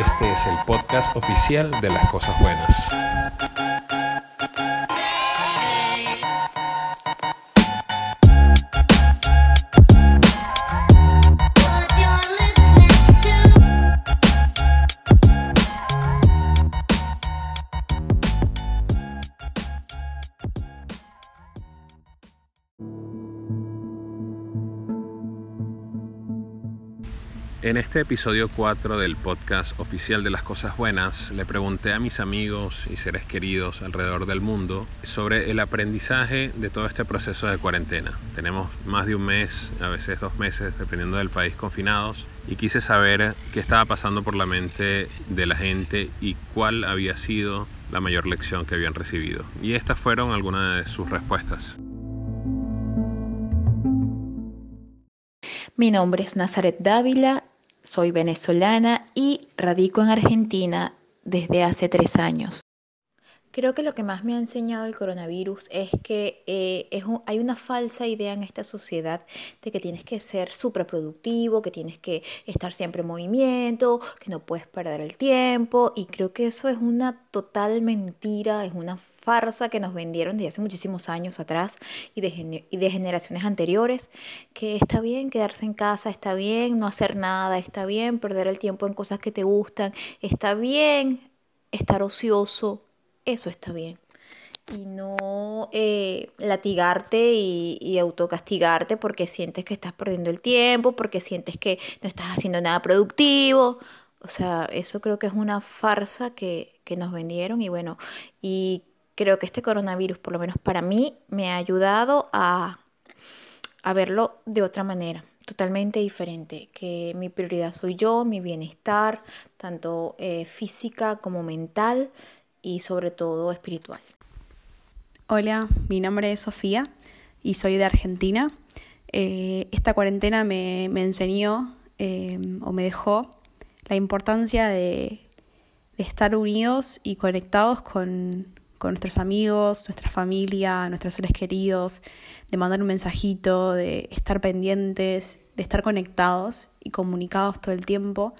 Este es el podcast oficial de las cosas buenas. En este episodio 4 del podcast oficial de las cosas buenas, le pregunté a mis amigos y seres queridos alrededor del mundo sobre el aprendizaje de todo este proceso de cuarentena. Tenemos más de un mes, a veces dos meses, dependiendo del país, confinados, y quise saber qué estaba pasando por la mente de la gente y cuál había sido la mayor lección que habían recibido. Y estas fueron algunas de sus respuestas. Mi nombre es Nazaret Dávila soy venezolana y radico en Argentina desde hace tres años. Creo que lo que más me ha enseñado el coronavirus es que eh, es hay una falsa idea en esta sociedad de que tienes que ser súper productivo, que tienes que estar siempre en movimiento, que no puedes perder el tiempo. Y creo que eso es una total mentira, es una farsa que nos vendieron desde hace muchísimos años atrás y de, y de generaciones anteriores, que está bien quedarse en casa, está bien no hacer nada, está bien perder el tiempo en cosas que te gustan, está bien estar ocioso eso está bien. Y no eh, latigarte y, autocastigarte porque sientes que estás perdiendo el tiempo, porque sientes que no estás haciendo nada productivo. O sea, eso creo que es una farsa que, nos vendieron y bueno, y creo que este coronavirus, por lo menos para mí, me ha ayudado a, verlo de otra manera, totalmente diferente, que mi prioridad soy yo, mi bienestar, tanto eh, física como mental, y sobre todo espiritual. Hola, mi nombre es Sofía y soy de Argentina. Eh, esta cuarentena me, enseñó eh, o me dejó la importancia de, estar unidos y conectados con, con, nuestros amigos, nuestra familia, nuestros seres queridos, de mandar un mensajito, de estar pendientes, de estar conectados y comunicados todo el tiempo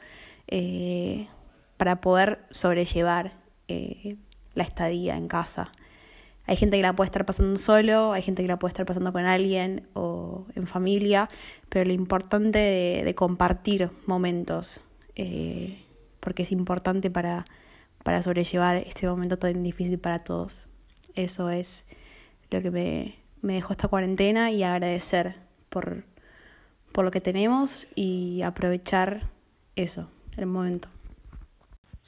eh, para poder sobrellevar eh, la estadía en casa. Hay gente que la puede estar pasando solo, hay gente que la puede estar pasando con alguien o en familia, pero lo importante de, compartir momentos, eh, porque es importante para, para sobrellevar este momento tan difícil para todos. Eso es lo que me, me dejó esta cuarentena y agradecer por, por lo que tenemos y aprovechar eso, el momento.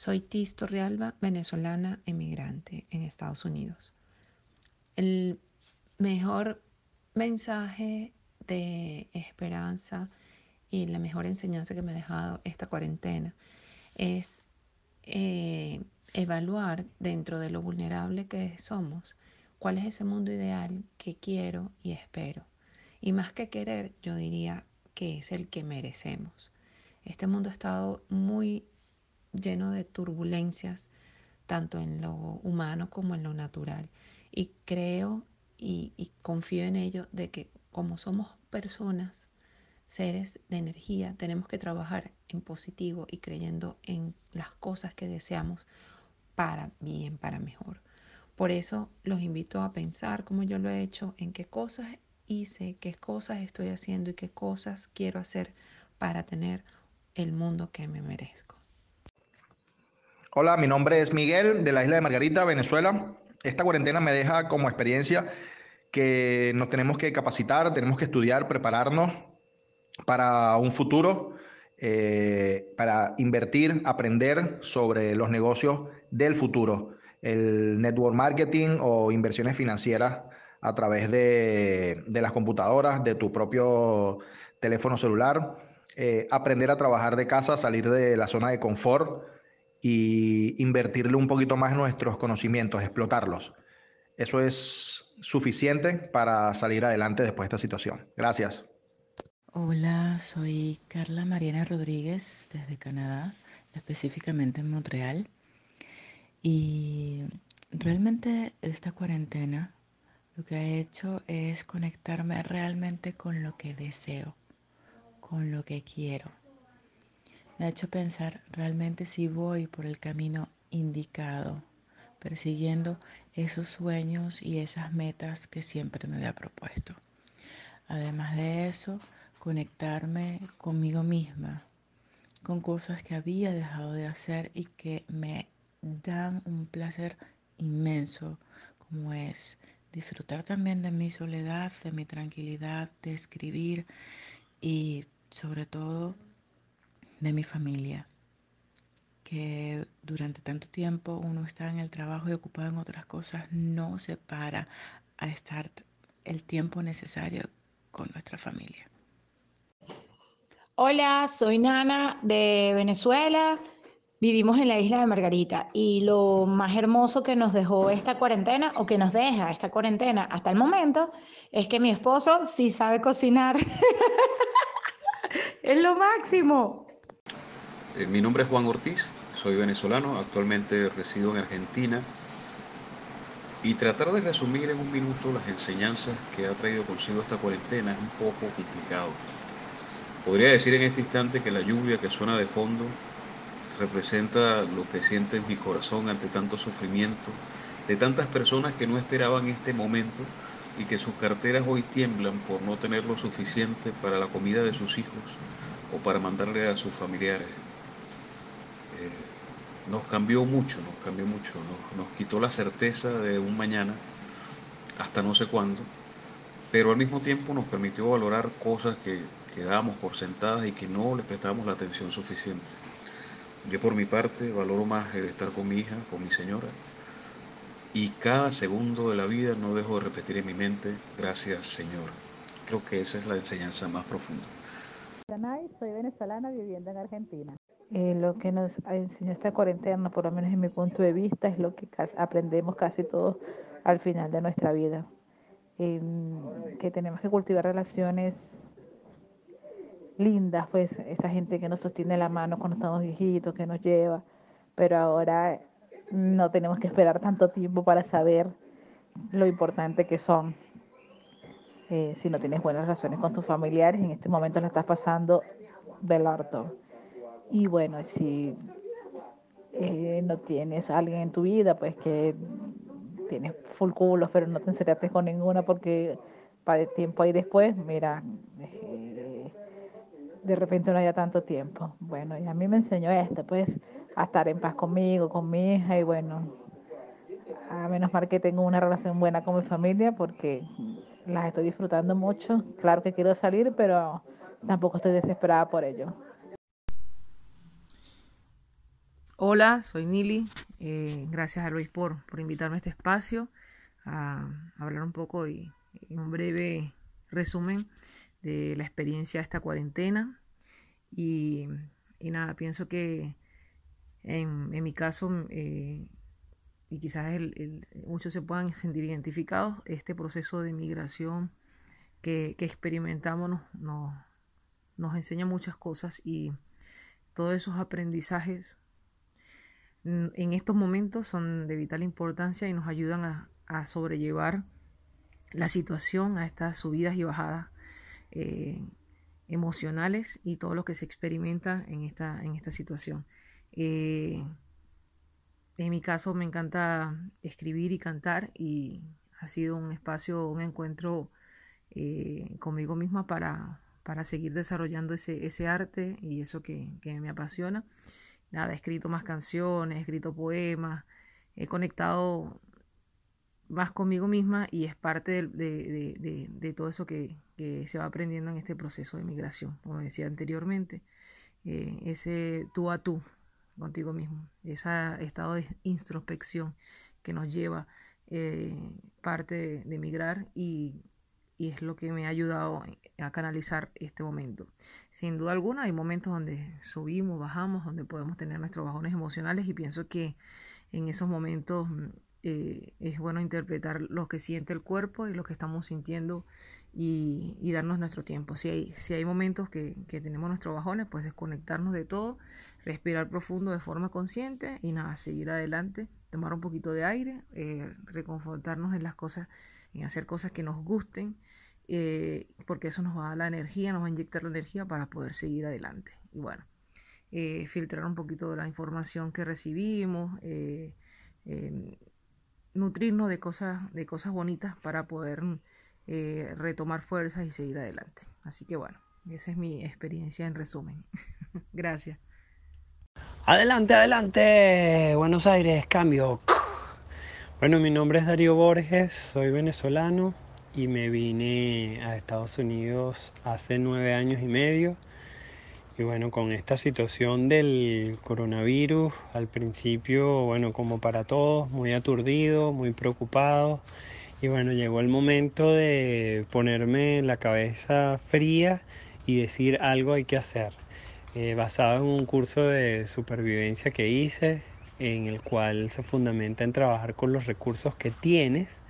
Soy Tisto Rialba, venezolana emigrante en Estados Unidos. El mejor mensaje de esperanza y la mejor enseñanza que me ha dejado esta cuarentena es eh, evaluar dentro de lo vulnerable que somos cuál es ese mundo ideal que quiero y espero. Y más que querer, yo diría que es el que merecemos. Este mundo ha estado muy lleno de turbulencias, tanto en lo humano como en lo natural. Y creo y, confío en ello de que como somos personas, seres de energía, tenemos que trabajar en positivo y creyendo en las cosas que deseamos para bien, para mejor. Por eso los invito a pensar, como yo lo he hecho, en qué cosas hice, qué cosas estoy haciendo y qué cosas quiero hacer para tener el mundo que me merezco. Hola, mi nombre es Miguel de la isla de Margarita, Venezuela. Esta cuarentena me deja como experiencia que nos tenemos que capacitar, tenemos que estudiar, prepararnos para un futuro, eh, para invertir, aprender sobre los negocios del futuro, el network marketing o inversiones financieras a través de, las computadoras, de tu propio teléfono celular, eh, aprender a trabajar de casa, salir de la zona de confort y invertirle un poquito más nuestros conocimientos, explotarlos. Eso es suficiente para salir adelante después de esta situación. Gracias. Hola, soy Carla Mariana Rodríguez desde Canadá, específicamente en Montreal. Y realmente esta cuarentena lo que ha hecho es conectarme realmente con lo que deseo, con lo que quiero ha hecho pensar realmente si voy por el camino indicado, persiguiendo esos sueños y esas metas que siempre me había propuesto. Además de eso, conectarme conmigo misma, con cosas que había dejado de hacer y que me dan un placer inmenso, como es disfrutar también de mi soledad, de mi tranquilidad, de escribir y sobre todo de mi familia, que durante tanto tiempo uno está en el trabajo y ocupado en otras cosas, no se para a estar el tiempo necesario con nuestra familia. Hola, soy Nana de Venezuela. Vivimos en la isla de Margarita y lo más hermoso que nos dejó esta cuarentena o que nos deja esta cuarentena hasta el momento es que mi esposo sí sabe cocinar. es lo máximo. Eh, mi nombre es Juan Ortiz, soy venezolano, actualmente resido en Argentina y tratar de resumir en un minuto las enseñanzas que ha traído consigo esta cuarentena es un poco complicado. Podría decir en este instante que la lluvia que suena de fondo representa lo que siente mi corazón ante tanto sufrimiento de tantas personas que no esperaban este momento y que sus carteras hoy tiemblan por no tener lo suficiente para la comida de sus hijos o para mandarle a sus familiares. Nos cambió mucho, nos cambió mucho, nos, nos quitó la certeza de un mañana hasta no sé cuándo, pero al mismo tiempo nos permitió valorar cosas que que dábamos por sentadas y que no le prestábamos la atención suficiente. Yo por mi parte valoro más el estar con mi hija, con mi señora, y cada segundo de la vida no dejo de repetir en mi mente, gracias Señor. Creo que esa es la enseñanza más profunda. Soy venezolana viviendo en Argentina. Eh, lo que nos enseñó esta cuarentena, por lo menos en mi punto de vista, es lo que aprendemos casi todos al final de nuestra vida. que tenemos que cultivar relaciones lindas, pues esa gente que nos sostiene la mano cuando estamos viejitos, que nos lleva, pero ahora no tenemos que esperar tanto tiempo para saber lo importante que son. Eh, si no tienes buenas relaciones con tus familiares, en este momento la estás pasando del harto. Y bueno, si eh, no tienes alguien en tu vida, pues que tienes full culos, pero no te encerraste con ninguna porque para el tiempo ahí después, mira, eh, de repente no haya tanto tiempo. Bueno, y a mí me enseñó esto, pues, a estar en paz conmigo, con mi hija, y bueno, a menos mal que tengo una relación buena con mi familia porque las estoy disfrutando mucho. Claro que quiero salir, pero tampoco estoy desesperada por ello. Hola, soy Nili. Eh, gracias a Luis por, por invitarme a este espacio a, hablar un poco y un breve resumen de la experiencia de esta cuarentena. Y, nada, pienso que en, mi caso, eh, y quizás muchos se puedan sentir identificados, este proceso de migración que, experimentamos nos, enseña muchas cosas y todos esos aprendizajes en estos momentos son de vital importancia y nos ayudan a, a sobrellevar la situación, a estas subidas y bajadas eh, emocionales y todo lo que se experimenta en esta, en esta situación. Eh, en mi caso me encanta escribir y cantar y ha sido un espacio, un encuentro eh, conmigo misma para, para seguir desarrollando ese, ese arte y eso que, que, me apasiona. Nada, he escrito más canciones, he escrito poemas, he conectado más conmigo misma y es parte de, todo eso que, se va aprendiendo en este proceso de migración, como decía anteriormente, eh, ese tú a tú contigo mismo, ese estado de introspección que nos lleva eh, parte de, migrar y, y, es lo que me ha ayudado a canalizar este momento. Sin duda alguna hay momentos donde subimos, bajamos, donde podemos tener nuestros bajones emocionales y pienso que en esos momentos eh, es bueno interpretar lo que siente el cuerpo y lo que estamos sintiendo y, darnos nuestro tiempo. Si hay, si hay momentos que, tenemos nuestros bajones, pues desconectarnos de todo, respirar profundo de forma consciente y nada, seguir adelante, tomar un poquito de aire, eh, reconfortarnos en las cosas, en hacer cosas que nos gusten, eh, porque eso nos va a dar la energía, nos va a inyectar la energía para poder seguir adelante. Y bueno, eh, filtrar un poquito de la información que recibimos, nutrirnos de cosas, de cosas bonitas para poder retomar fuerzas y seguir adelante. Así que bueno, esa es mi experiencia en resumen. Gracias. Adelante, adelante. Buenos Aires, cambio. Bueno, mi nombre es Darío Borges, soy venezolano y me vine a Estados Unidos hace nueve años y medio. Y bueno, con esta situación del coronavirus, al principio, bueno, como para todos, muy aturdido, muy preocupado. Y bueno, llegó el momento de ponerme la cabeza fría y decir algo hay que hacer. Eh, basado en un curso de supervivencia que hice, en el cual se fundamenta en trabajar con los recursos que tienes,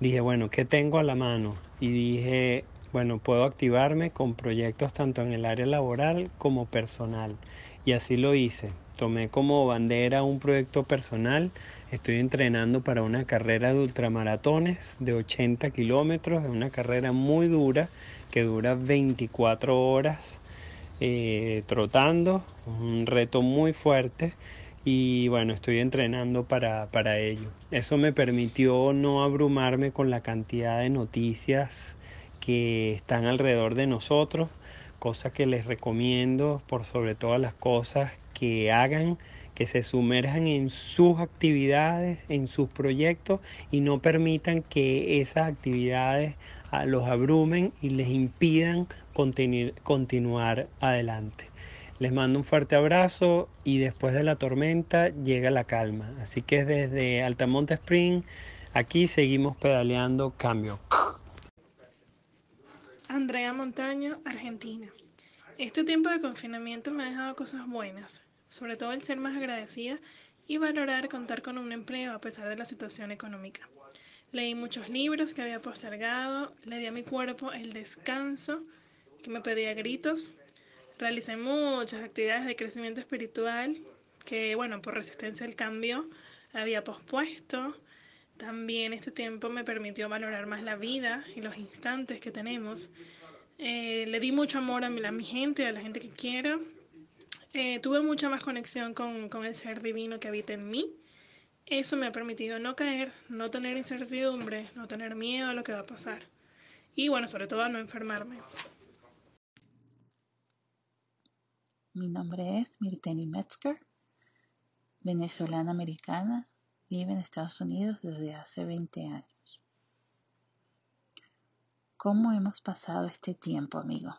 dije, bueno, ¿qué tengo a la mano? Y dije, bueno, puedo activarme con proyectos tanto en el área laboral como personal. Y así lo hice. Tomé como bandera un proyecto personal. Estoy entrenando para una carrera de ultramaratones de 80 kilómetros. Es una carrera muy dura que dura 24 horas eh, trotando, un reto muy fuerte y bueno, estoy entrenando para, para ello. Eso me permitió no abrumarme con la cantidad de noticias que están alrededor de nosotros, cosa que les recomiendo por sobre todas las cosas que hagan que se sumerjan en sus actividades, en sus proyectos y no permitan que esas actividades ah, los abrumen y les impidan continuar adelante. Les mando un fuerte abrazo y después de la tormenta llega la calma. Así que desde Altamonte Spring, aquí seguimos pedaleando cambio. Andrea Montaño, Argentina. Este tiempo de confinamiento me ha dejado cosas buenas, sobre todo el ser más agradecida y valorar contar con un empleo a pesar de la situación económica. Leí muchos libros que había postergado, le di a mi cuerpo el descanso que me pedía gritos. Realicé muchas actividades de crecimiento espiritual que, bueno, por resistencia al cambio había pospuesto. También este tiempo me permitió valorar más la vida y los instantes que tenemos. Eh, le di mucho amor a mi, a mi, gente, a la gente que quiero. Eh, tuve mucha más conexión con, con el ser divino que habita en mí. Eso me ha permitido no caer, no tener incertidumbre, no tener miedo a lo que va a pasar. Y bueno, sobre todo no enfermarme. Mi nombre es Mirteni Metzger, venezolana americana, vive en Estados Unidos desde hace 20 años. ¿Cómo hemos pasado este tiempo, amigo?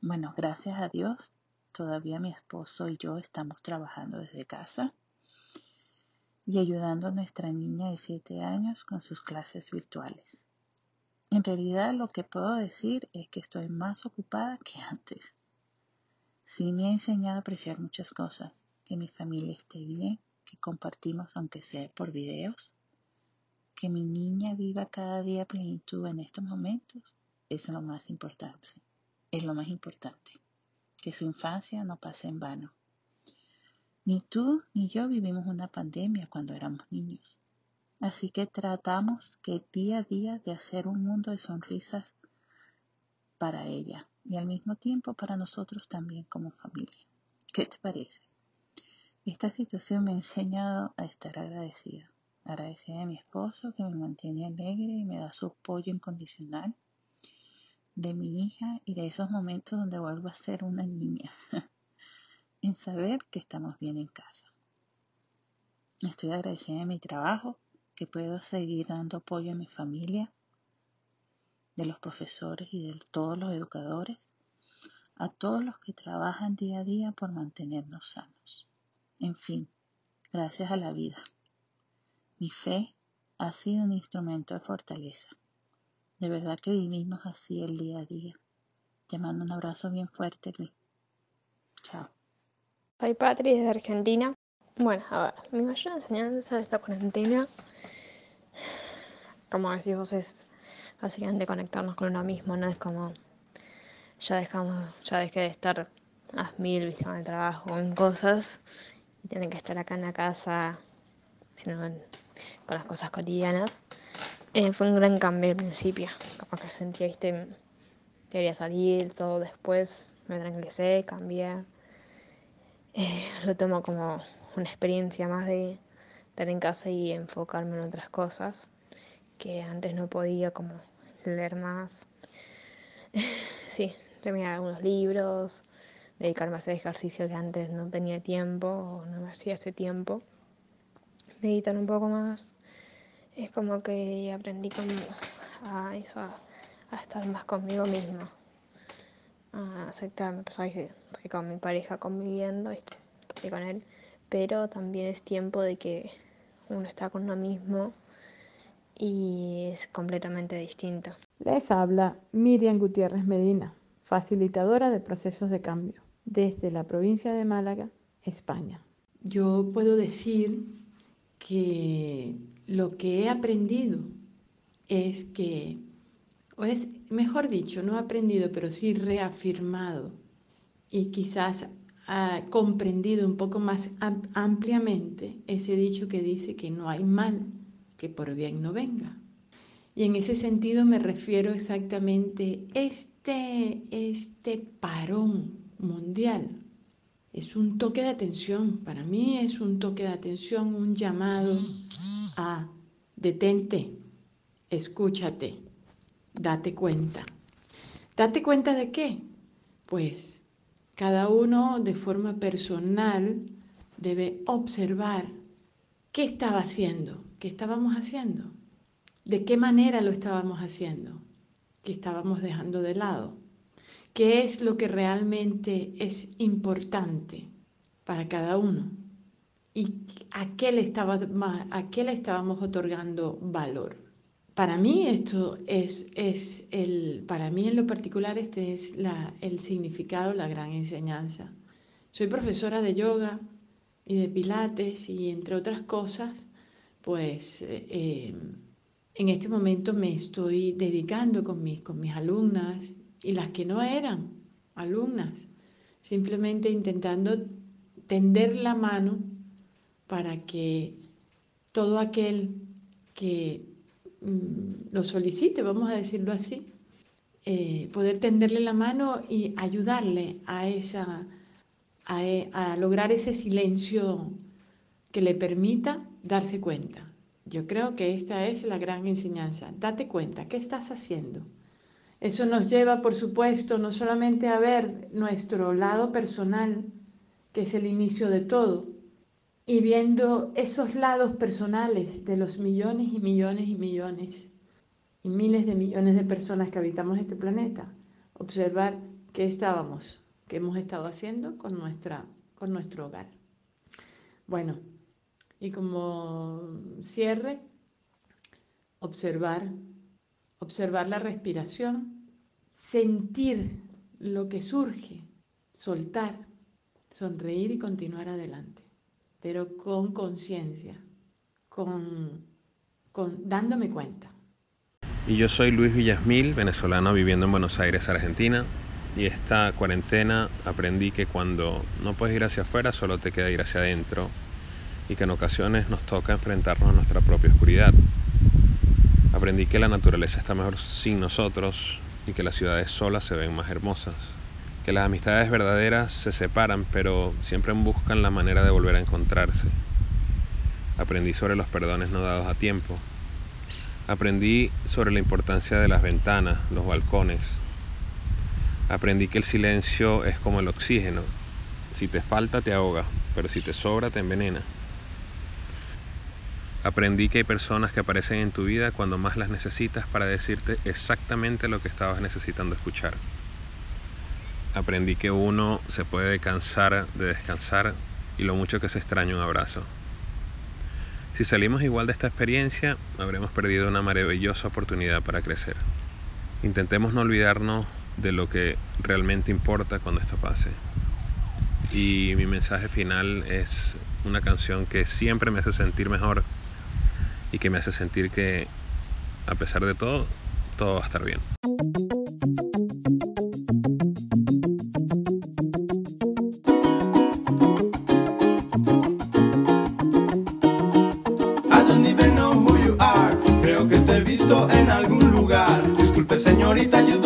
Bueno, gracias a Dios, todavía mi esposo y yo estamos trabajando desde casa y ayudando a nuestra niña de 7 años con sus clases virtuales. En realidad lo que puedo decir es que estoy más ocupada que antes. Sí me ha enseñado a apreciar muchas cosas, que mi familia esté bien, que compartimos aunque sea por videos, que mi niña viva cada día plenitud en estos momentos, es lo más importante, es lo más importante, que su infancia no pase en vano. Ni tú ni yo vivimos una pandemia cuando éramos niños, así que tratamos que día a día de hacer un mundo de sonrisas para ella y al mismo tiempo para nosotros también como familia. ¿Qué te parece? Esta situación me ha enseñado a estar agradecida. Agradecida de mi esposo que me mantiene alegre y me da su apoyo incondicional. De mi hija y de esos momentos donde vuelvo a ser una niña. en saber que estamos bien en casa. Estoy agradecida de mi trabajo, que puedo seguir dando apoyo a mi familia de los profesores y de todos los educadores, a todos los que trabajan día a día por mantenernos sanos. En fin, gracias a la vida. Mi fe ha sido un instrumento de fortaleza. De verdad que vivimos así el día a día. Te mando un abrazo bien fuerte, Luis. Chao. Soy Patri de Argentina. Bueno, a ver, mi mayor enseñanza de esta cuarentena, como decís vos, es básicamente conectarnos con uno mismo, ¿no? Es como ya dejamos, ya dejé de estar a mil, viste, con el trabajo, en cosas, y tienen que estar acá en la casa, sino con las cosas cotidianas. Eh, fue un gran cambio al principio, como que sentía, viste, quería salir, todo después me tranquilicé, cambié. eh, lo tomo como una experiencia más de estar en casa y enfocarme en otras cosas que antes no podía, como leer más. Sí, terminar algunos libros, dedicarme a hacer ejercicio que antes no tenía tiempo o no me hacía hace tiempo. Meditar un poco más. Es como que aprendí como a estar más conmigo misma. A aceptarme, pues que con mi pareja conviviendo, estoy con él, pero también es tiempo de que uno está con uno mismo y es completamente distinto. Les habla Miriam Gutiérrez Medina, facilitadora de procesos de cambio, desde la provincia de Málaga, España. Yo puedo decir que lo que he aprendido es que, o es, mejor dicho, no he aprendido, pero sí reafirmado y quizás ha comprendido un poco más ampliamente ese dicho que dice que no hay mal que por bien no venga. Y en ese sentido me refiero exactamente este este parón mundial es un toque de atención, para mí es un toque de atención, un llamado a detente, escúchate, date cuenta. ¿Date cuenta de qué? Pues cada uno de forma personal debe observar qué estaba haciendo, qué estábamos haciendo, de qué manera lo estábamos haciendo, qué estábamos dejando de lado, qué es lo que realmente es importante para cada uno y a qué le, estaba, a qué estábamos otorgando valor. Para mí esto es, es el, para mí en lo particular este es el significado, la gran enseñanza. Soy profesora de yoga y de pilates y entre otras cosas, pues eh, en este momento me estoy dedicando con mis, con mis alumnas y las que no eran alumnas, simplemente intentando tender la mano para que todo aquel que Mm, lo solicite, vamos a decirlo así, eh, poder tenderle la mano y ayudarle a, esa, e, a, lograr ese silencio que le permita darse cuenta. Yo creo que esta es la gran enseñanza. Date cuenta, ¿qué estás haciendo? Eso nos lleva, por supuesto, no solamente a ver nuestro lado personal, que es el inicio de todo, y viendo esos lados personales de los millones y millones y millones y miles de millones de personas que habitamos este planeta, observar qué estábamos, qué hemos estado haciendo con, nuestra, con nuestro hogar. Bueno, y como cierre, observar, observar la respiración, sentir lo que surge, soltar, sonreír y continuar adelante pero con conciencia, con, con, dándome cuenta. Y yo soy Luis Villasmil, venezolano viviendo en Buenos Aires, Argentina. Y esta cuarentena aprendí que cuando no puedes ir hacia afuera, solo te queda ir hacia adentro. Y que en ocasiones nos toca enfrentarnos a nuestra propia oscuridad. Aprendí que la naturaleza está mejor sin nosotros y que las ciudades solas se ven más hermosas que las amistades verdaderas se separan, pero siempre buscan la manera de volver a encontrarse. Aprendí sobre los perdones no dados a tiempo. Aprendí sobre la importancia de las ventanas, los balcones. Aprendí que el silencio es como el oxígeno. Si te falta te ahoga, pero si te sobra te envenena. Aprendí que hay personas que aparecen en tu vida cuando más las necesitas para decirte exactamente lo que estabas necesitando escuchar aprendí que uno se puede cansar de descansar y lo mucho que se extraña un abrazo. Si salimos igual de esta experiencia, habremos perdido una maravillosa oportunidad para crecer. Intentemos no olvidarnos de lo que realmente importa cuando esto pase. Y mi mensaje final es una canción que siempre me hace sentir mejor y que me hace sentir que a pesar de todo, todo va a estar bien. Disculpe señorita, you don't know what I mean, pero creo que de hablar. Y es que yo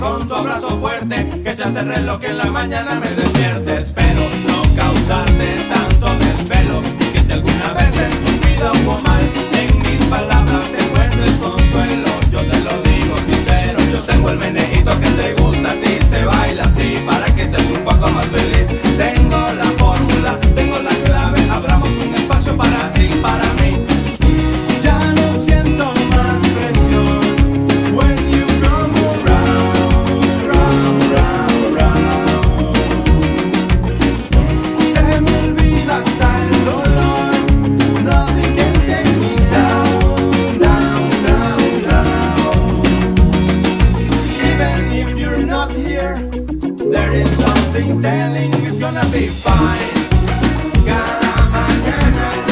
con tu abrazo fuerte, que se hace reloj que en la mañana me despiertes. nothing telling is gonna be fine. Cada mañana.